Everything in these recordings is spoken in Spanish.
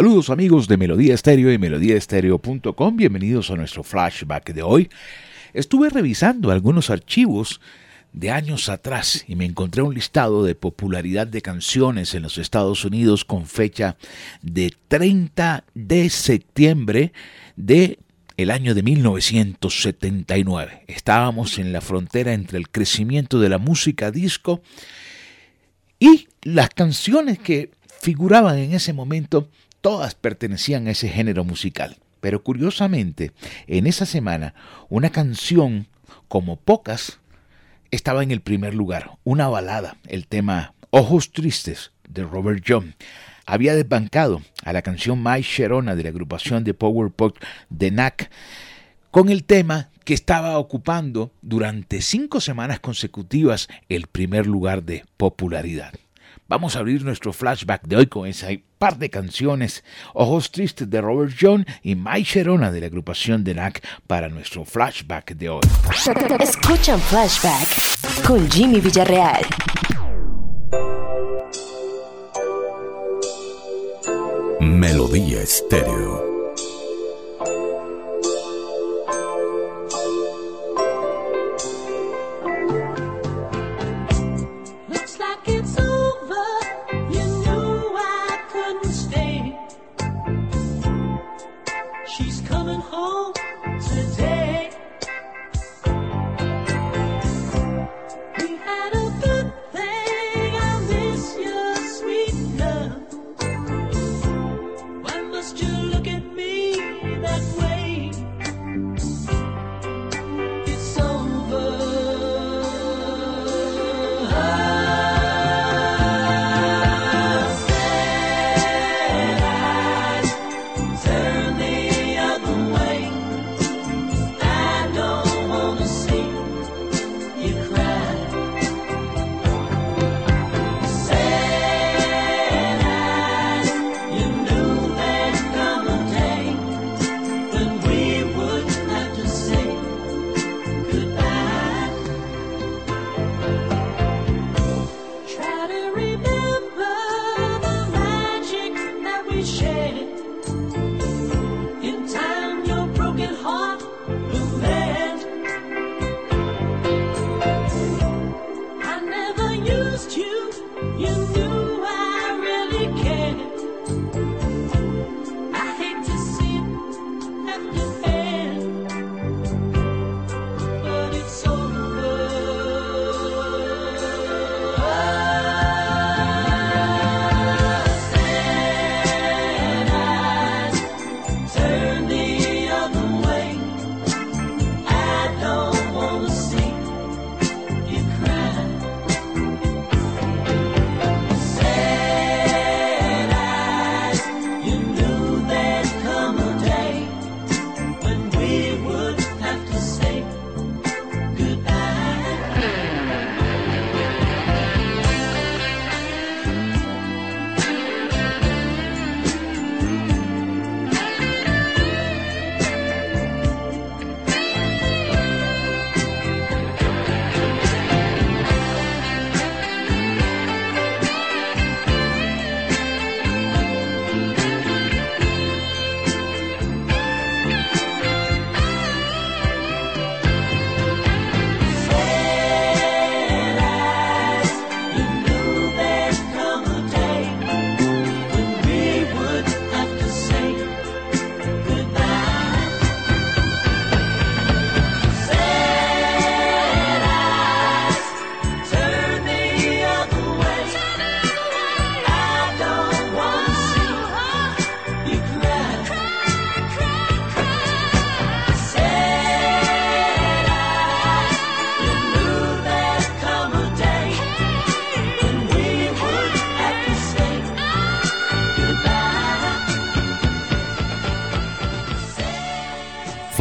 Saludos amigos de Melodía Estéreo y melodíaestéreo.com, bienvenidos a nuestro flashback de hoy. Estuve revisando algunos archivos de años atrás y me encontré un listado de popularidad de canciones en los Estados Unidos con fecha de 30 de septiembre de el año de 1979. Estábamos en la frontera entre el crecimiento de la música disco y las canciones que figuraban en ese momento todas pertenecían a ese género musical. Pero curiosamente, en esa semana, una canción como pocas estaba en el primer lugar, una balada, el tema Ojos Tristes de Robert John. Había desbancado a la canción My Sharona de la agrupación de Power Pop de NAC con el tema que estaba ocupando durante cinco semanas consecutivas el primer lugar de popularidad. Vamos a abrir nuestro flashback de hoy con ese par de canciones, Ojos Tristes de Robert John y My Sharona de la agrupación de NAC para nuestro flashback de hoy. Escuchan Flashback con Jimmy Villarreal. Melodía Estéreo. stay.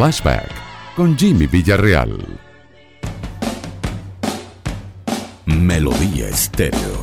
Flashback con Jimmy Villarreal. Melodía Estéreo.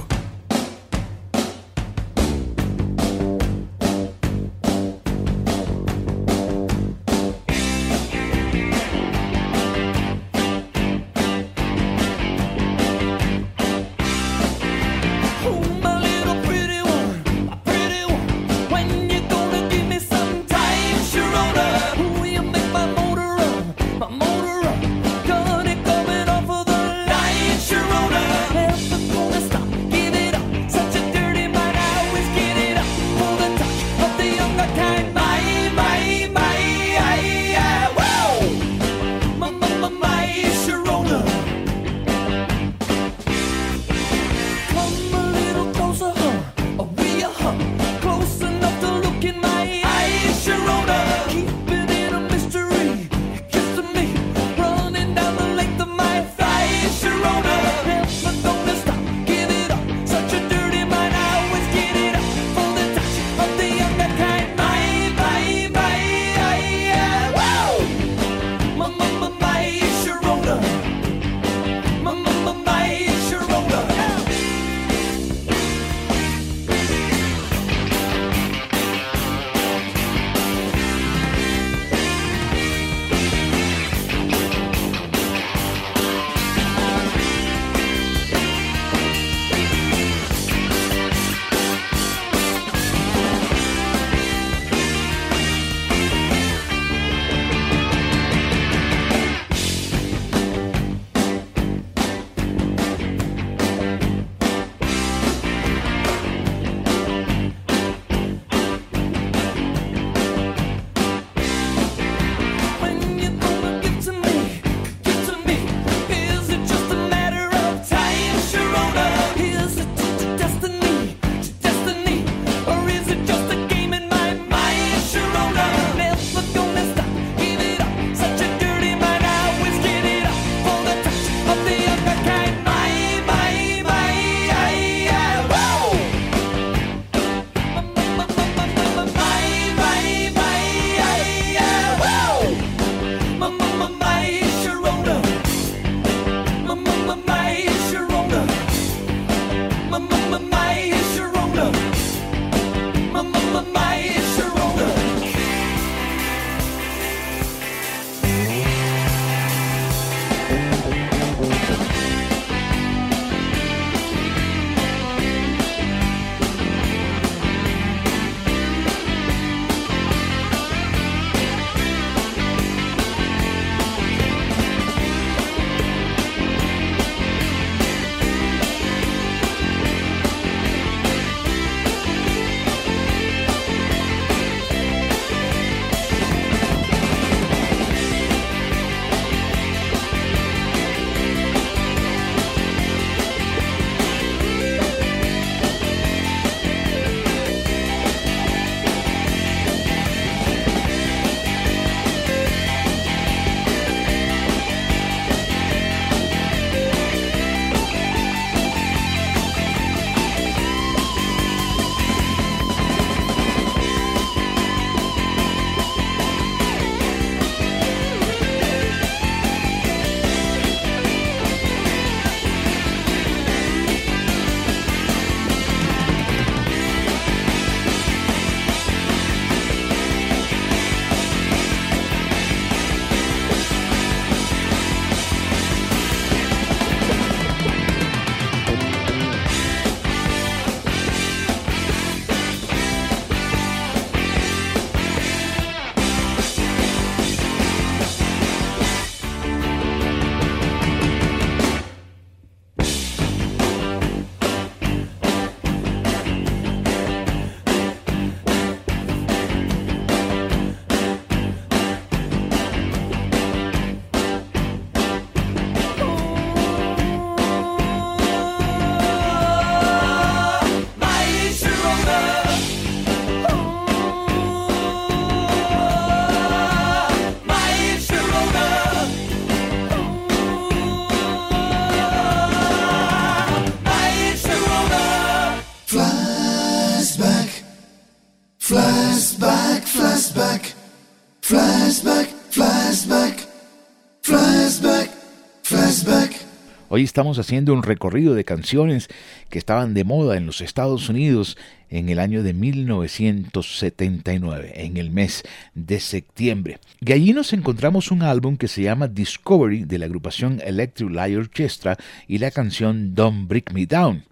Hoy estamos haciendo un recorrido de canciones que estaban de moda en los Estados Unidos en el año de 1979, en el mes de septiembre. Y allí nos encontramos un álbum que se llama Discovery de la agrupación Electric Light Orchestra y la canción Don't Break Me Down.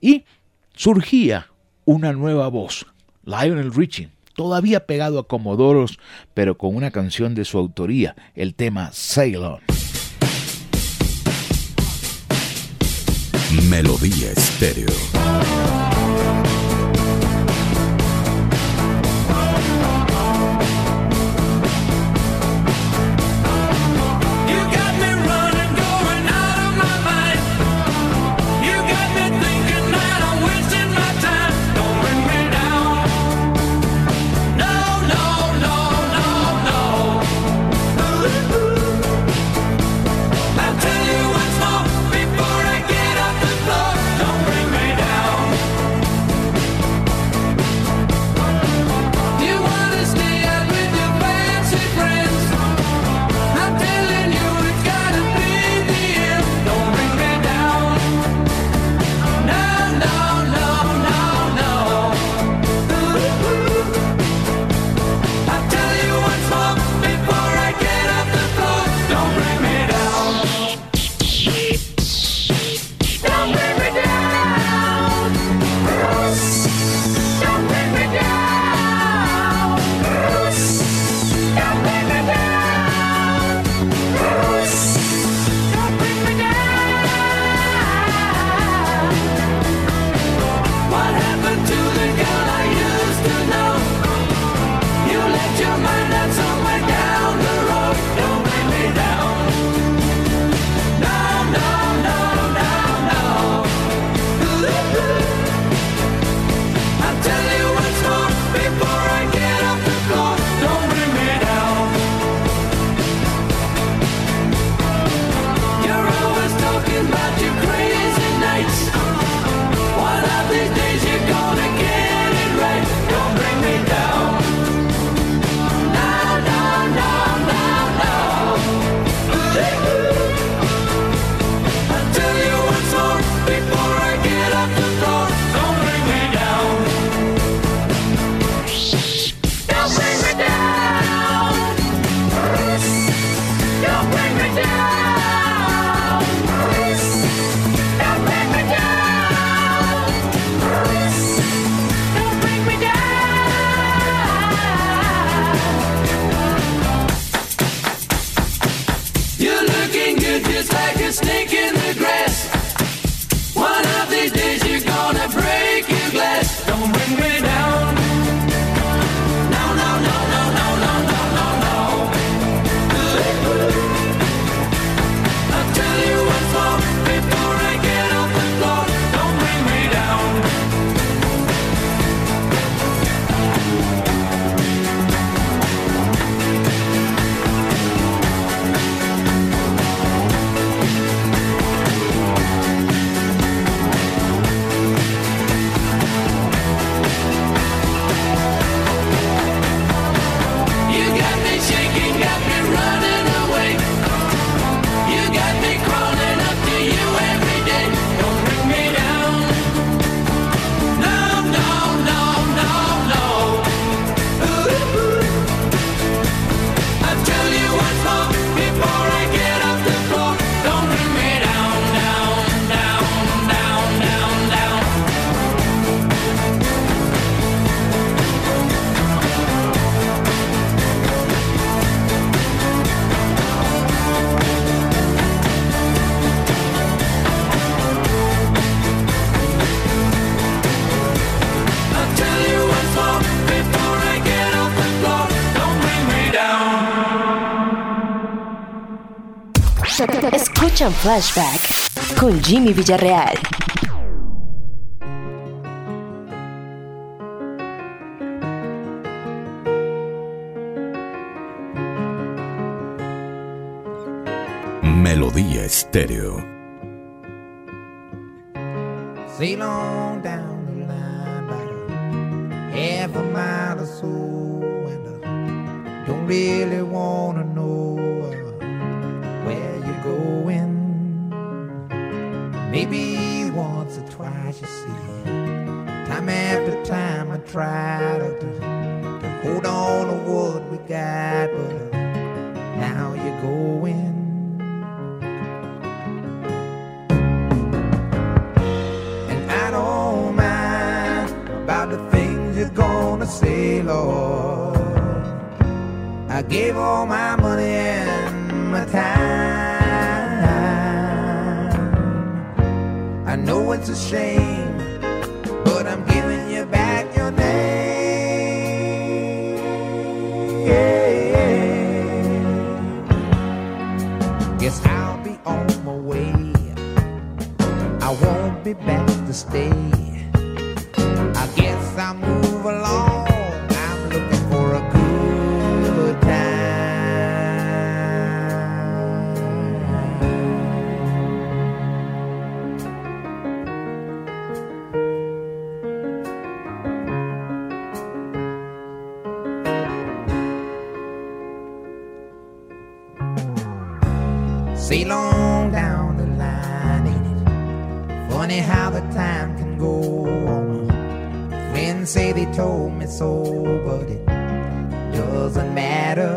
Y surgía una nueva voz, Lionel Richie, todavía pegado a Comodoros, pero con una canción de su autoría, el tema Sail On. Melodía Estéreo. down, bring me down. Escuchan Flashback con Jimmy Villarreal. Melodía Estéreo. Sail on down the line about half a mile or so, and I don't really wanna you see. Time after time, I try to, to, to hold on to what we got, but uh, now you're going. And I don't mind about the things you're gonna say, Lord. I gave all my it's a shame, but I'm giving you back your name. Guess I'll be on my way. I won't be back to stay. I guess I'll move along. They told me so, but it doesn't matter.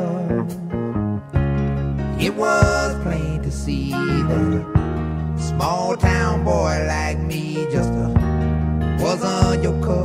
It was plain to see that a small town boy like me just uh, wasn't your cup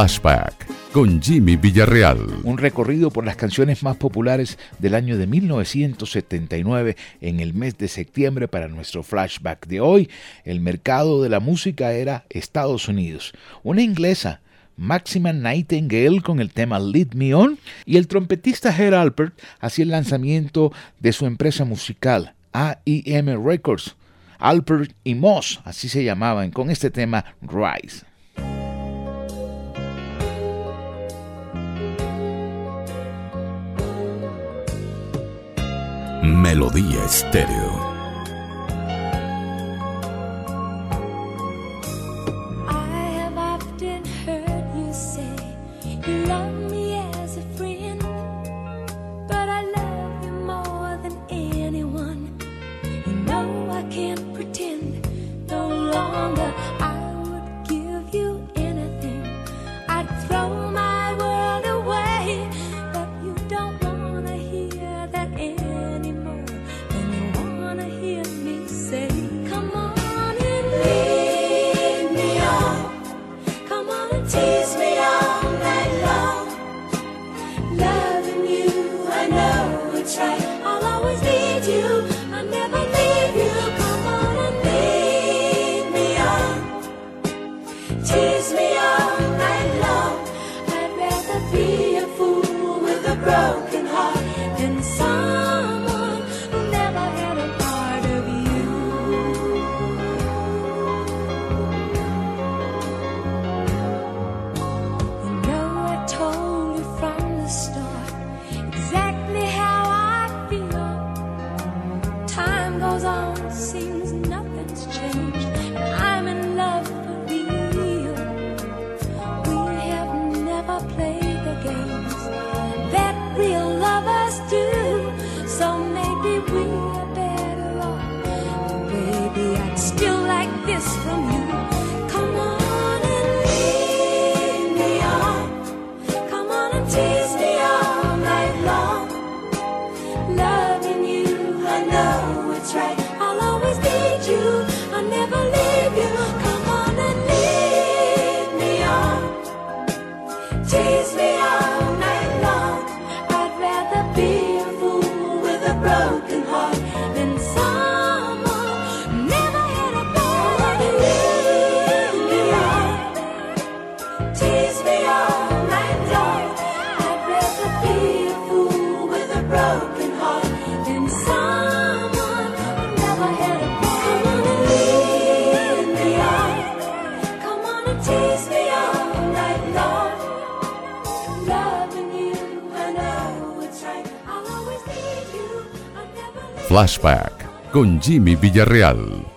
Flashback. con Jimmy Villarreal. Un recorrido por las canciones más populares del año de 1979 en el mes de septiembre para nuestro flashback de hoy. El mercado de la música era Estados Unidos. Una inglesa Maxima Nightingale con el tema Lead Me On y el trompetista Herr Alpert hacía el lanzamiento de su empresa musical AEM Records. Alpert y Moss, así se llamaban, con este tema Rise. Melodía Estéreo. kiss from you. Flashback con Jimmy Villarreal.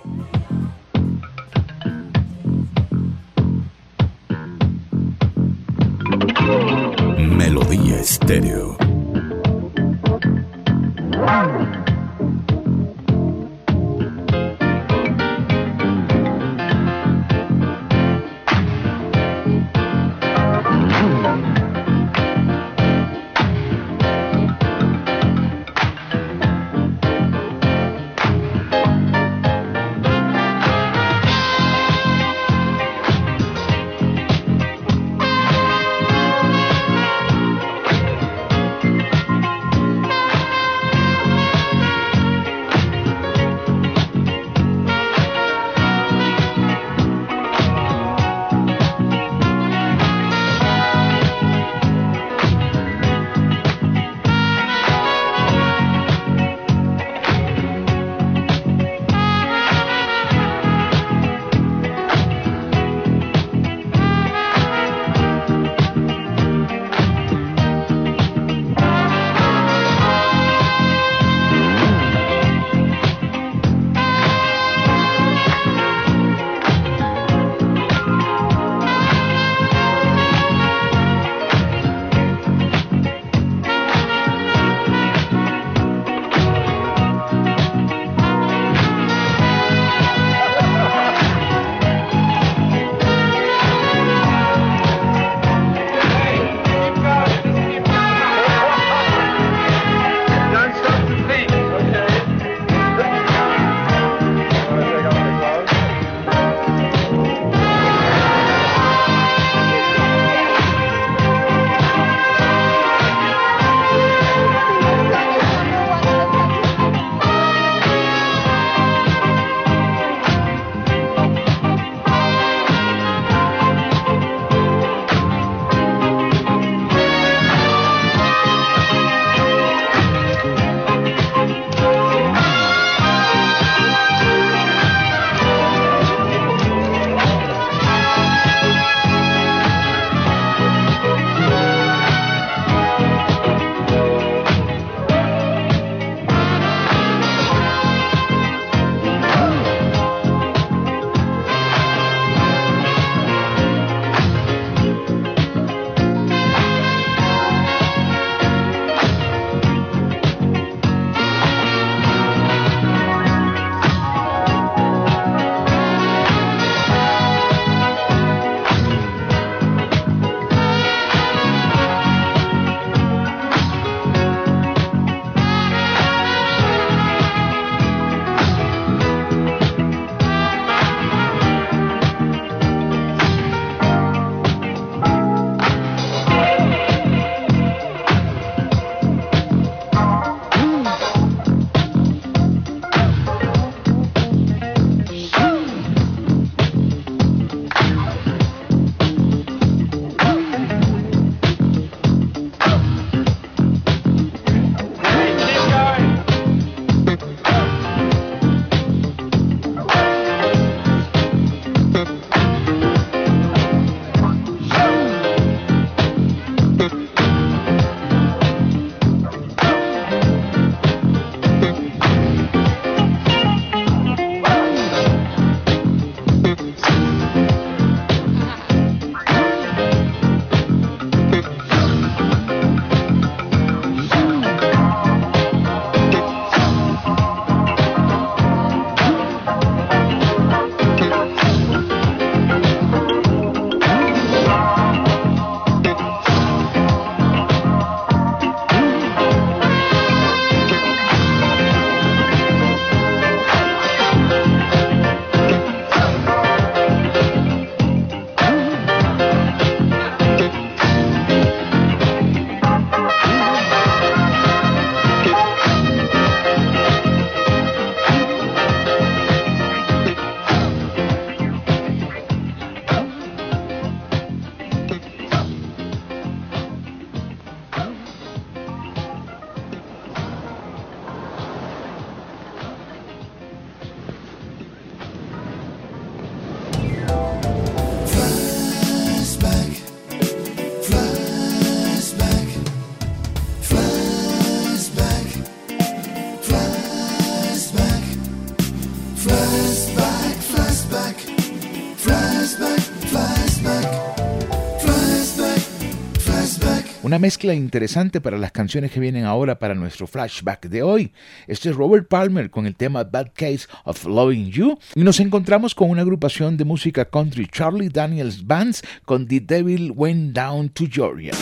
Una mezcla interesante para las canciones que vienen ahora para nuestro flashback de hoy. Este es Robert Palmer con el tema Bad Case of Loving You. Y nos encontramos con una agrupación de música country, Charlie Daniels Bands, con The Devil Went Down to Georgia.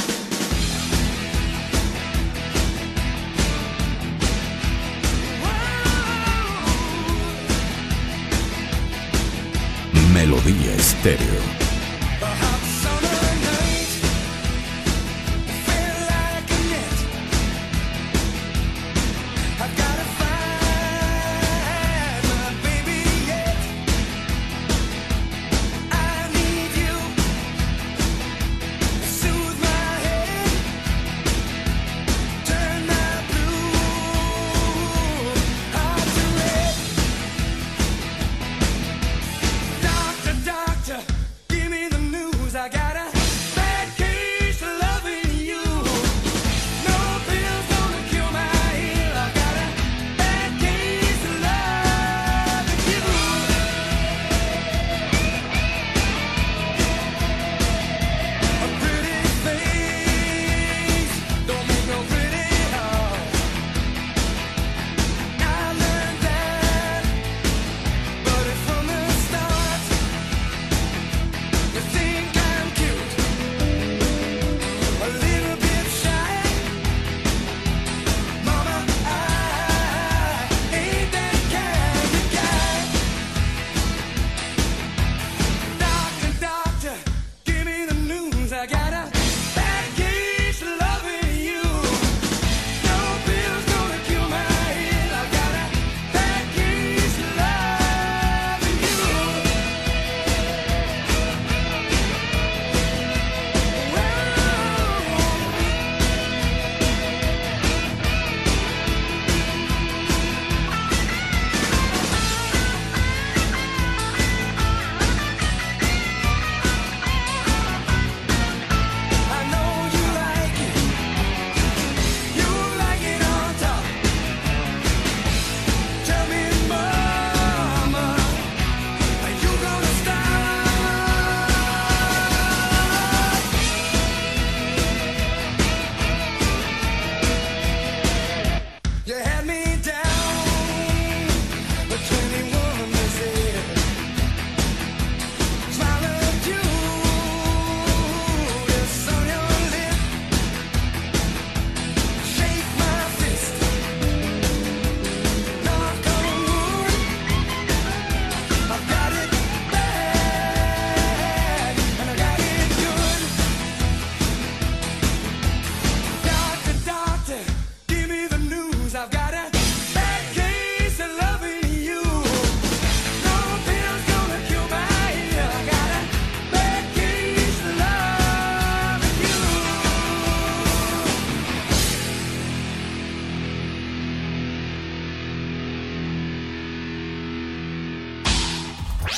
Melodía Estéreo.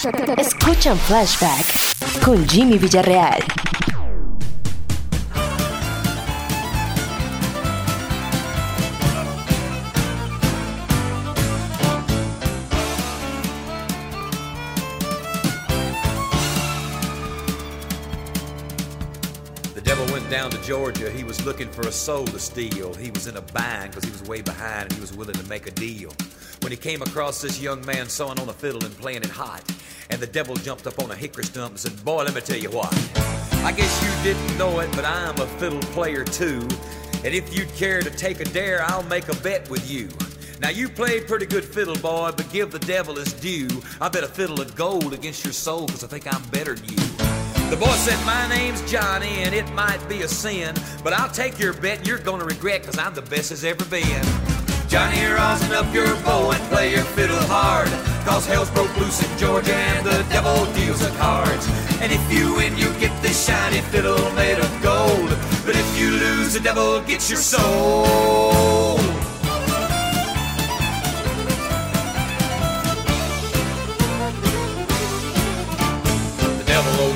Escuchan Flashback con Jimmy Villarreal. The devil went down to Georgia. He was looking for a soul to steal. He was in a bind because he was way behind and he was willing to make a deal. When he came across this young man sewing on a fiddle and playing it hot, and the devil jumped up on a hickory stump and said, Boy, let me tell you what. I guess you didn't know it, but I'm a fiddle player too. And if you'd care to take a dare, I'll make a bet with you. Now you play pretty good fiddle, boy, but give the devil his due. I bet a fiddle of gold against your soul, cause I think I'm better than you. The boy said, My name's Johnny, and it might be a sin, but I'll take your bet and you're gonna regret, cause I'm the best as ever been. Johnny, rosin up your bow and play your fiddle hard, cause hell's broke loose in Georgia and the devil deals the cards. And if you win, you get this shiny fiddle made of gold, but if you lose, the devil gets your soul.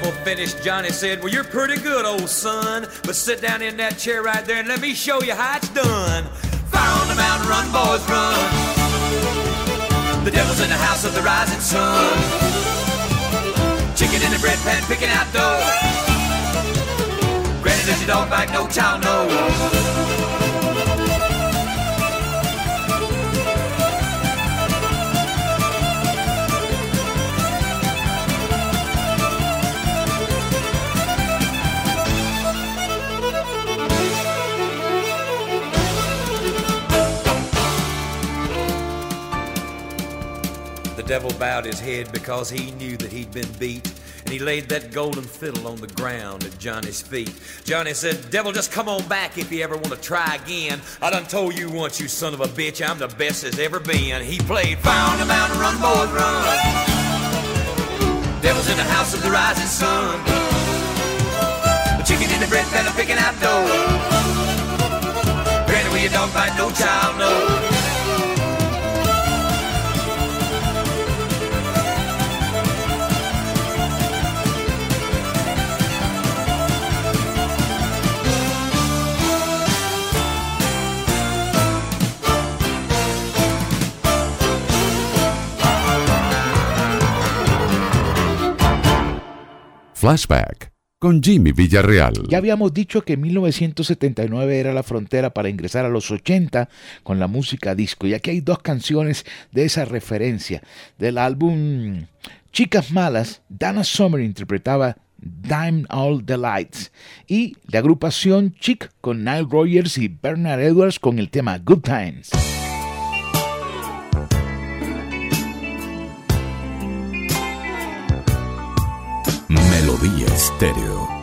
Devil finished, Johnny said, Well, you're pretty good, old son. But sit down in that chair right there and let me show you how it's done. Fire on the mountain, run, boys, run. The devil's in the house of the rising sun. Chicken in the bread pan, picking out dough. Granny, does your dog bite? No child knows. Devil bowed his head because he knew that he'd been beat. And he laid that golden fiddle on the ground at Johnny's feet. Johnny said, Devil, just come on back if you ever want to try again. I done told you once, you son of a bitch, I'm the best there's ever been. He played on the Mountain, Run, Boys, Run. Devil's in the house of the rising sun. The chicken in the bread pan, picking out dough. Granny, where your dog bite, no child knows. Flashback con Jimmy Villarreal. Ya habíamos dicho que 1979 era la frontera para ingresar a los 80 con la música disco. Y aquí hay dos canciones de esa referencia. Del álbum Chicas Malas, Dana Summer interpretaba Dime All the Lights. Y la agrupación Chic con Nile Rogers y Bernard Edwards con el tema Good Times. Estéreo.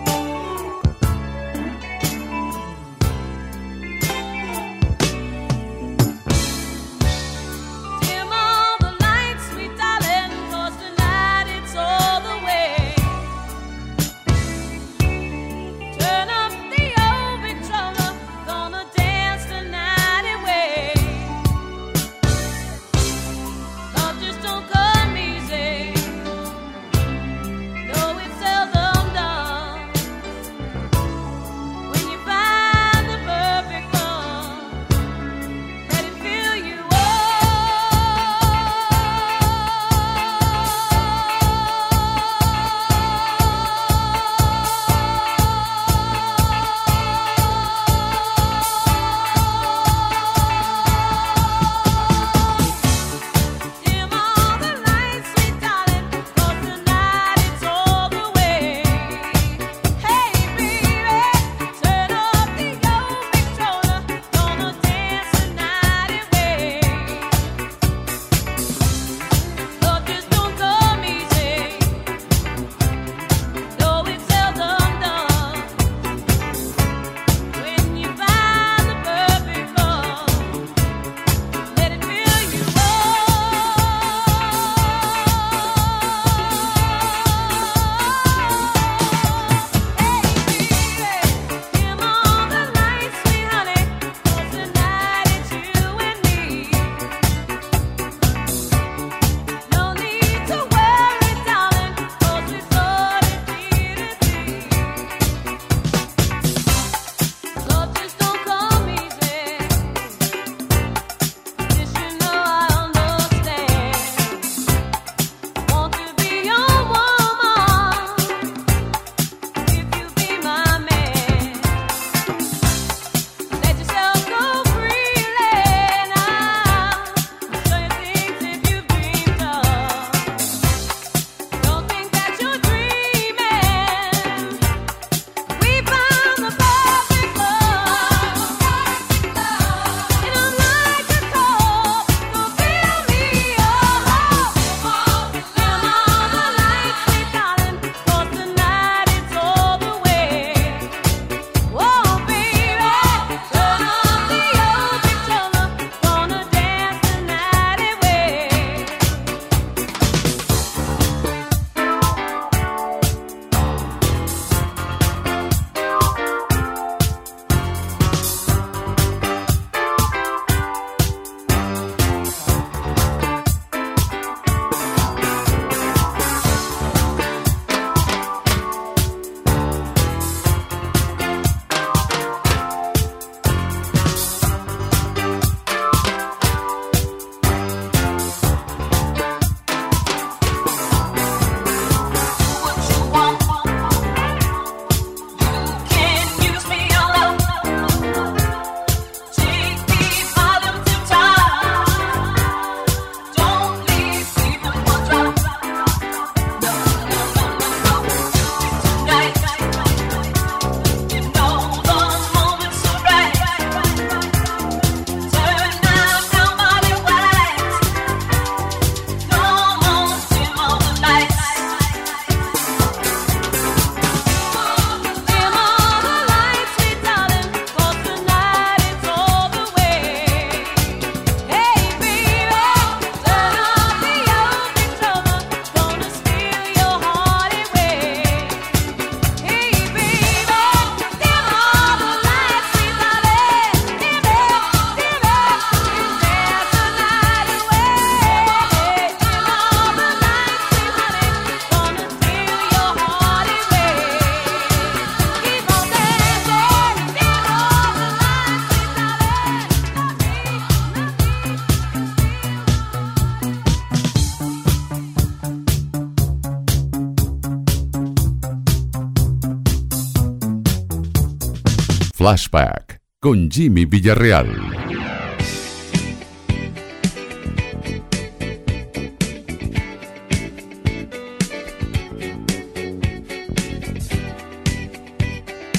Flashback con Jimmy Villarreal.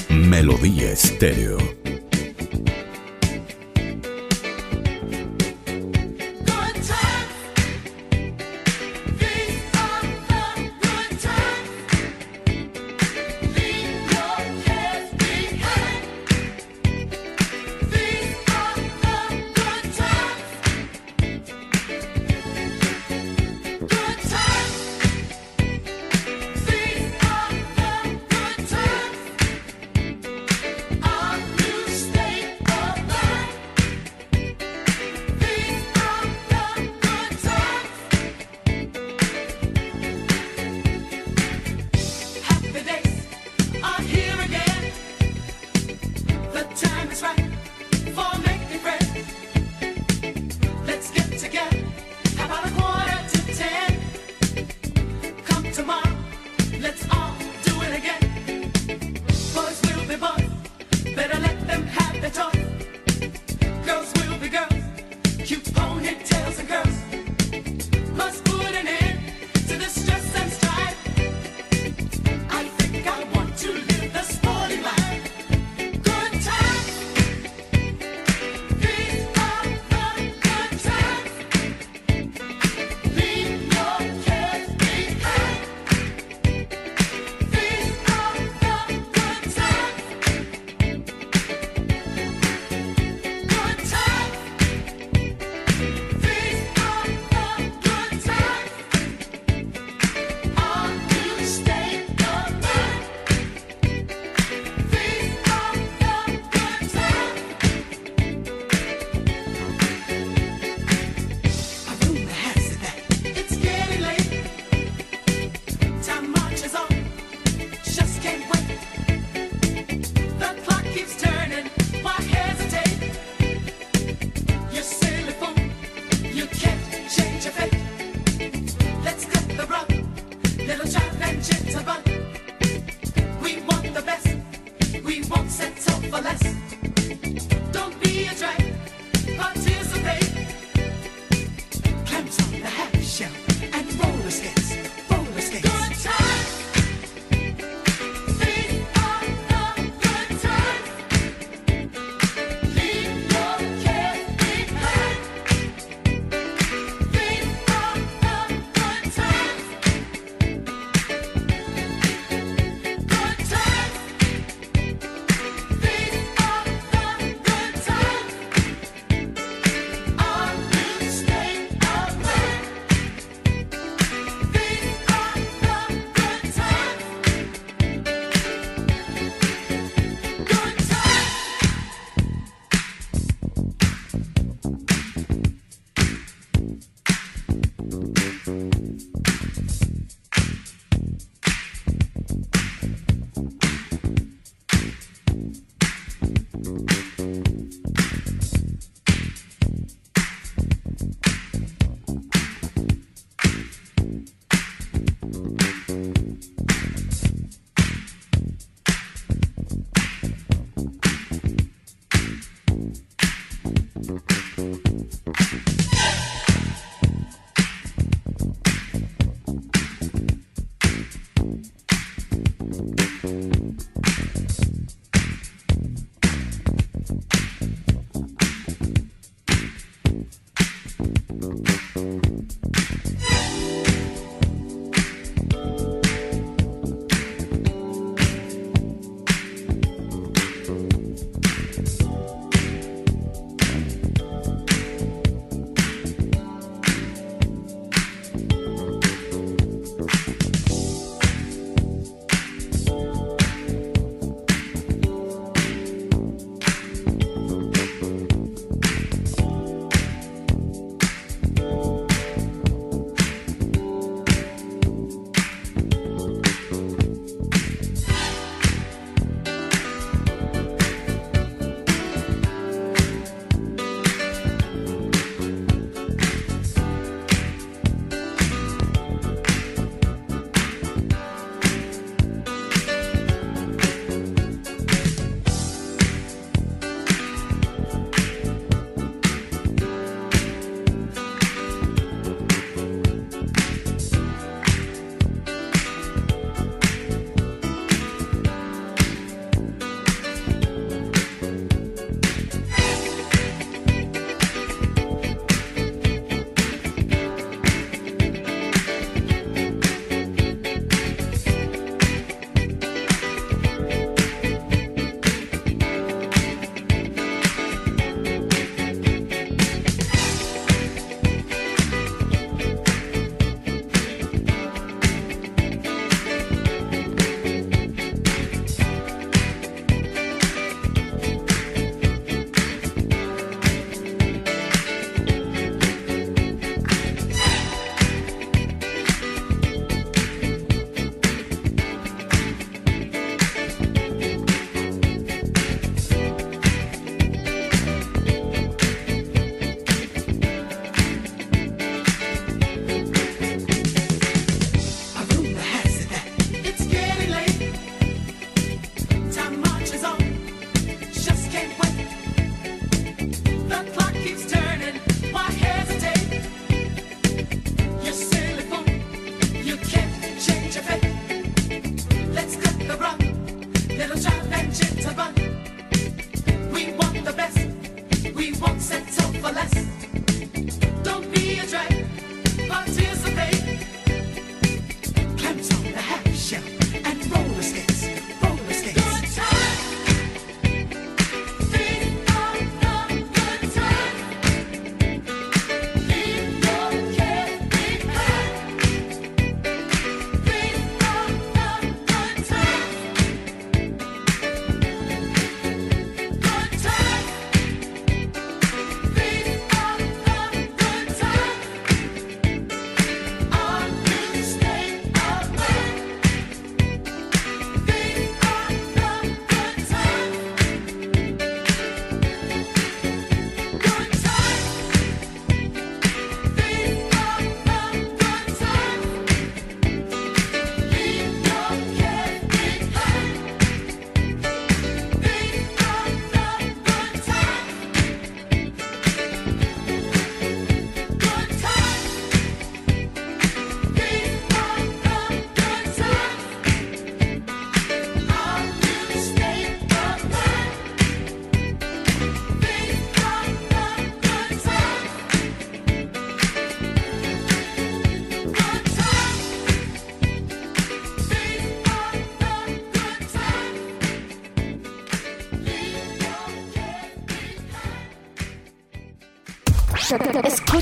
Melodía Estéreo.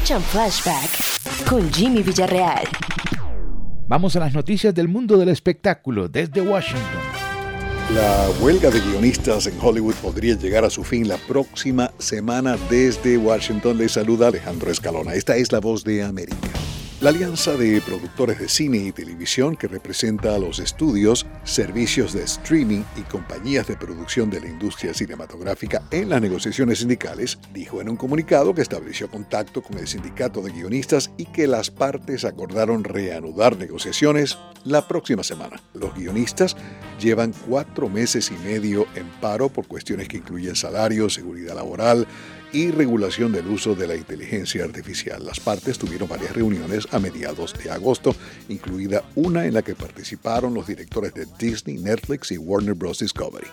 Escuchan Flashback con Jimmy Villarreal. Vamos a las noticias del mundo del espectáculo desde Washington. La huelga de guionistas en Hollywood podría llegar a su fin la próxima semana desde Washington. Les saluda Alejandro Escalona. Esta es la voz de América. La alianza de productores de cine y televisión que representa a los estudios, servicios de streaming y compañías de producción de la industria cinematográfica en las negociaciones sindicales dijo en un comunicado que estableció contacto con el sindicato de guionistas y que las partes acordaron reanudar negociaciones la próxima semana. Los guionistas llevan cuatro meses y medio en paro por cuestiones que incluyen salario, seguridad laboral, y regulación del uso de la inteligencia artificial. Las partes tuvieron varias reuniones a mediados de agosto, incluida una en la que participaron los directores de Disney, Netflix y Warner Bros. Discovery.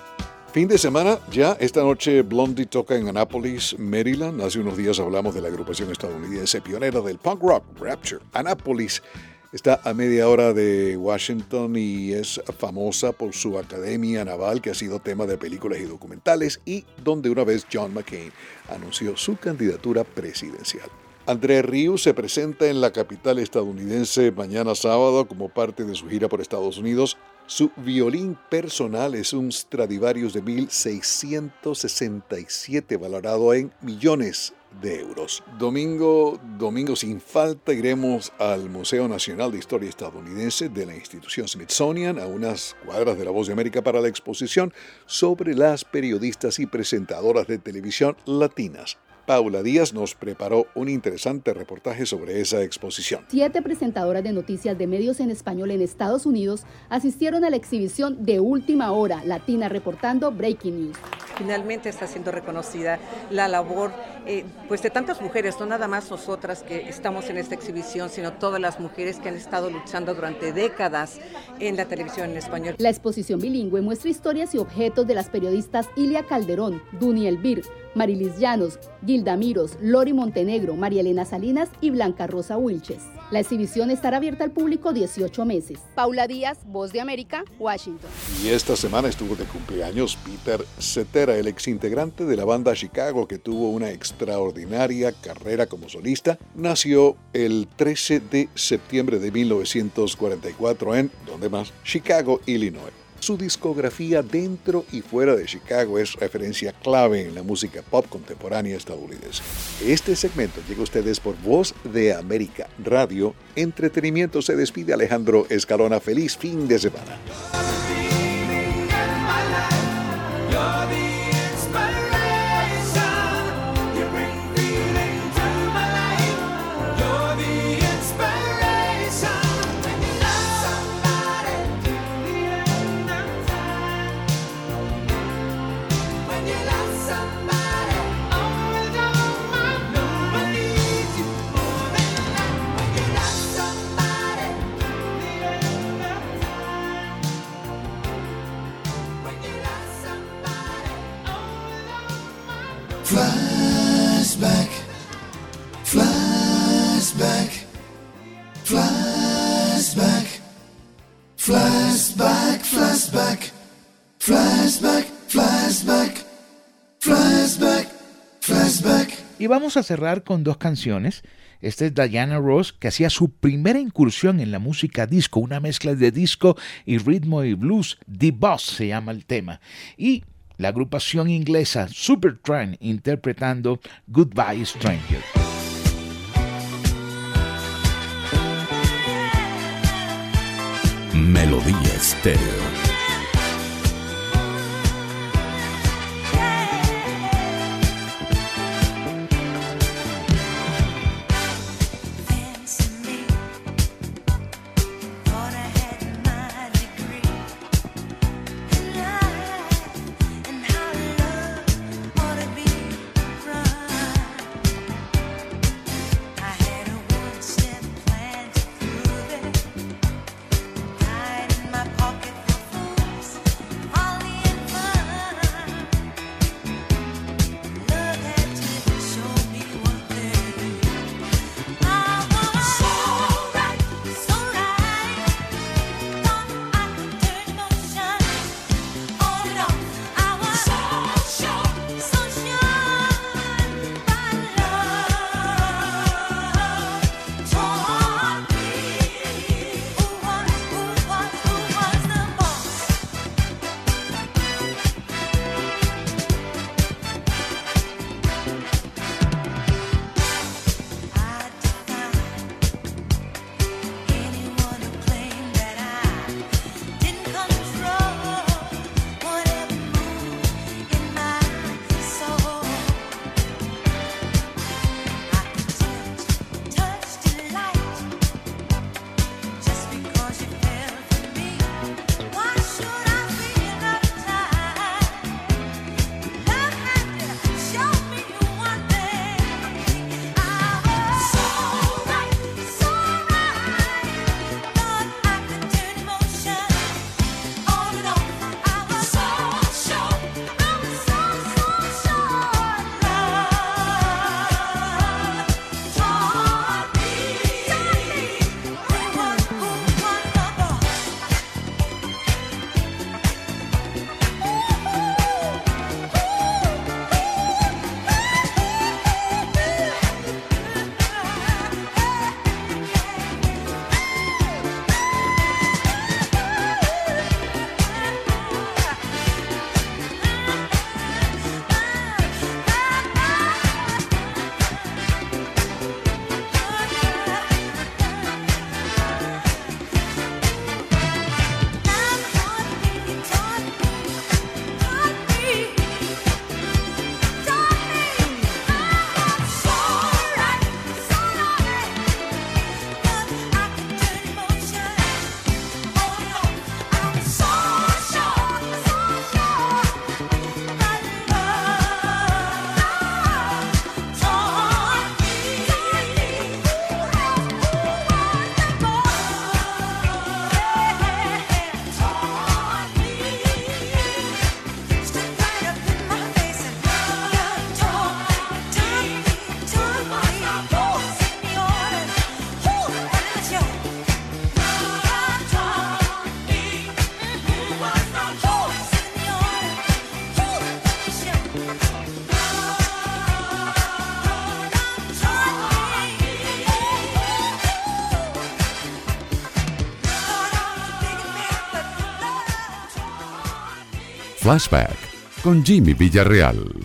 Fin de semana, ya esta noche Blondie toca en Annapolis, Maryland. Hace unos días hablamos de la agrupación estadounidense pionera del punk rock, Rapture. Annapolis Está a media hora de Washington y es famosa por su academia naval que ha sido tema de películas y documentales y donde una vez John McCain anunció su candidatura presidencial. André Rieu se presenta en la capital estadounidense mañana sábado como parte de su gira por Estados Unidos. Su violín personal es un Stradivarius de 1667 valorado en millones de euros. Domingo, domingo sin falta iremos al Museo Nacional de Historia Estadounidense de la institución Smithsonian a unas cuadras de la Voz de América para la exposición sobre las periodistas y presentadoras de televisión latinas. Paula Díaz nos preparó un interesante reportaje sobre esa exposición. Siete presentadoras de noticias de medios en español en Estados Unidos asistieron a la exhibición de última hora Latina reportando Breaking News. Finalmente está siendo reconocida la labor eh, pues de tantas mujeres, no nada más nosotras que estamos en esta exhibición, sino todas las mujeres que han estado luchando durante décadas en la televisión en español. La exposición bilingüe muestra historias y objetos de las periodistas Ilia Calderón, Duny Elvir, Marilis Llanos, Gilda Miros, Lori Montenegro, María Elena Salinas y Blanca Rosa Wilches. La exhibición estará abierta al público 18 meses. Paula Díaz, Voz de América, Washington. Y esta semana estuvo de cumpleaños Peter Cetera, el exintegrante de la banda Chicago que tuvo una extraordinaria carrera como solista. Nació el 13 de septiembre de 1944 en, ¿dónde más? Chicago, Illinois. Su discografía dentro y fuera de Chicago es referencia clave en la música pop contemporánea estadounidense. Este segmento llega a ustedes por Voz de América Radio. Entretenimiento se despide Alejandro Escalona. Feliz fin de semana. You love somebody, Y vamos a cerrar con dos canciones. Esta es Diana Ross, que hacía su primera incursión en la música disco, una mezcla de disco y ritmo y blues. The Boss se llama el tema. Y la agrupación inglesa Supertramp interpretando Goodbye Stranger. Melodía Estéreo. Flashback con Jimmy Villarreal.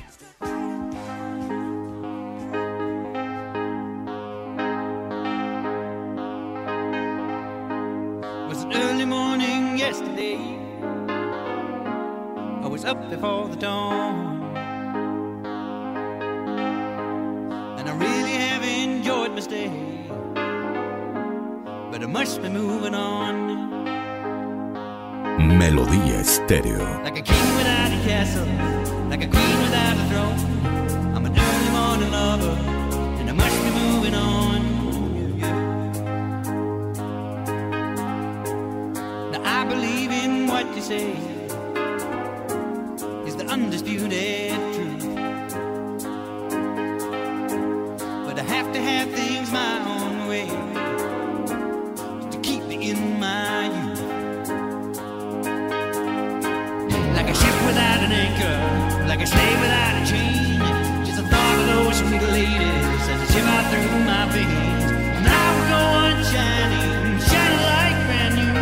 Stay without a change. Just the thought of those sweet ladies and shiver through my veins. Now we're going shining, shining like brand new.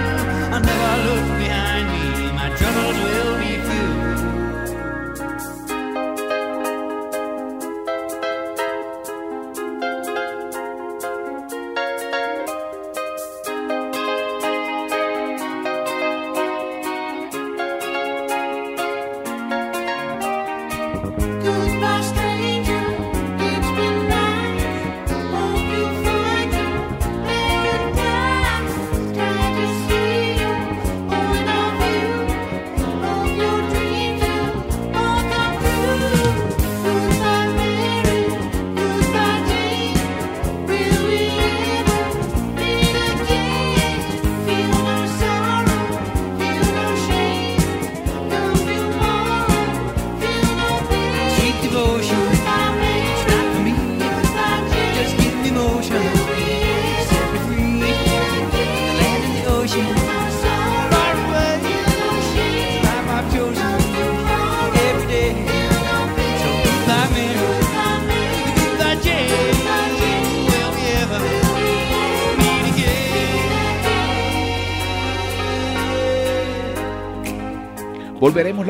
I never looked.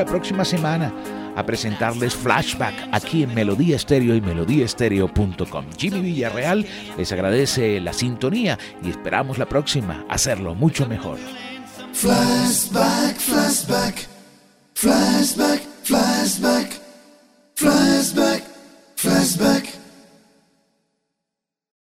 Próxima semana a presentarles Flashback aquí en Melodía Estéreo y melodíaestéreo.com. Jimmy Villarreal les agradece la sintonía y esperamos la próxima hacerlo mucho mejor. Flashback, flashback.